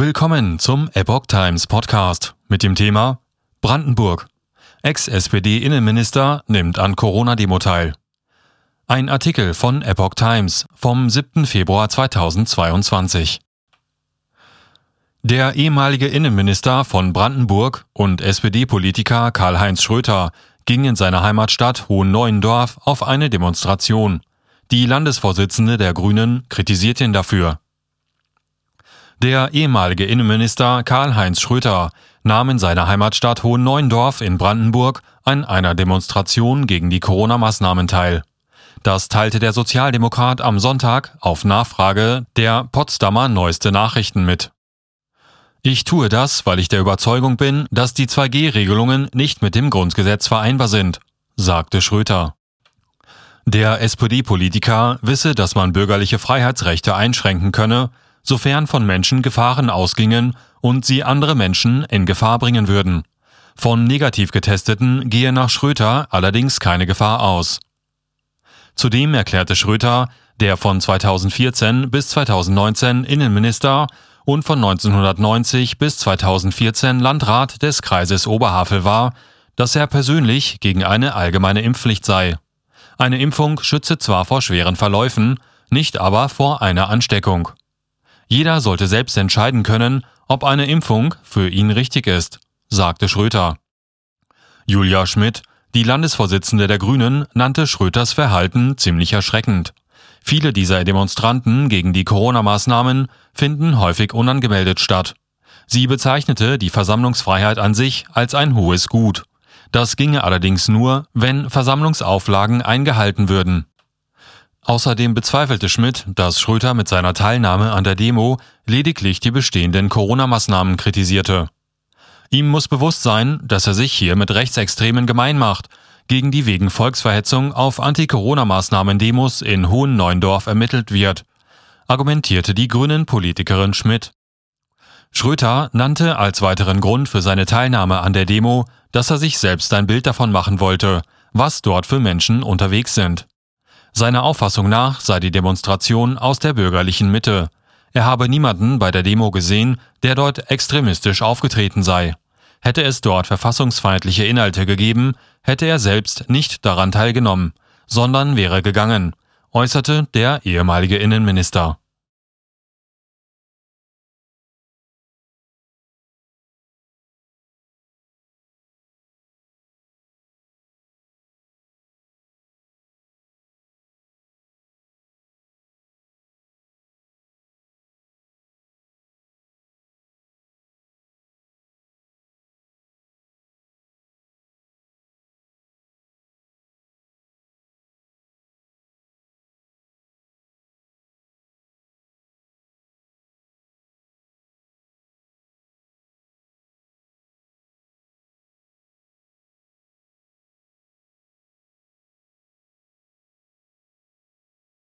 Willkommen zum Epoch Times Podcast mit dem Thema Brandenburg. Ex-SPD-Innenminister nimmt an Corona-Demo teil. Ein Artikel von Epoch Times vom 7. Februar 2022. Der ehemalige Innenminister von Brandenburg und SPD-Politiker Karl-Heinz Schröter ging in seiner Heimatstadt Hohenneuendorf auf eine Demonstration. Die Landesvorsitzende der Grünen kritisierte ihn dafür. Der ehemalige Innenminister Karl-Heinz Schröter nahm in seiner Heimatstadt Hohenneuendorf in Brandenburg an einer Demonstration gegen die Corona-Maßnahmen teil. Das teilte der Sozialdemokrat am Sonntag auf Nachfrage der Potsdamer Neueste Nachrichten mit. Ich tue das, weil ich der Überzeugung bin, dass die 2G-Regelungen nicht mit dem Grundgesetz vereinbar sind, sagte Schröter. Der SPD-Politiker wisse, dass man bürgerliche Freiheitsrechte einschränken könne, sofern von Menschen Gefahren ausgingen und sie andere Menschen in Gefahr bringen würden. Von negativ getesteten gehe nach Schröter allerdings keine Gefahr aus. Zudem erklärte Schröter, der von 2014 bis 2019 Innenminister und von 1990 bis 2014 Landrat des Kreises Oberhavel war, dass er persönlich gegen eine allgemeine Impfpflicht sei. Eine Impfung schütze zwar vor schweren Verläufen, nicht aber vor einer Ansteckung. Jeder sollte selbst entscheiden können, ob eine Impfung für ihn richtig ist, sagte Schröter. Julia Schmidt, die Landesvorsitzende der Grünen, nannte Schröters Verhalten ziemlich erschreckend. Viele dieser Demonstranten gegen die Corona-Maßnahmen finden häufig unangemeldet statt. Sie bezeichnete die Versammlungsfreiheit an sich als ein hohes Gut. Das ginge allerdings nur, wenn Versammlungsauflagen eingehalten würden. Außerdem bezweifelte Schmidt, dass Schröter mit seiner Teilnahme an der Demo lediglich die bestehenden Corona-Maßnahmen kritisierte. Ihm muss bewusst sein, dass er sich hier mit Rechtsextremen gemein macht, gegen die wegen Volksverhetzung auf Anti-Corona-Maßnahmen-Demos in Hohenneuendorf ermittelt wird, argumentierte die grünen Politikerin Schmidt. Schröter nannte als weiteren Grund für seine Teilnahme an der Demo, dass er sich selbst ein Bild davon machen wollte, was dort für Menschen unterwegs sind. Seiner Auffassung nach sei die Demonstration aus der bürgerlichen Mitte. Er habe niemanden bei der Demo gesehen, der dort extremistisch aufgetreten sei. Hätte es dort verfassungsfeindliche Inhalte gegeben, hätte er selbst nicht daran teilgenommen, sondern wäre gegangen, äußerte der ehemalige Innenminister.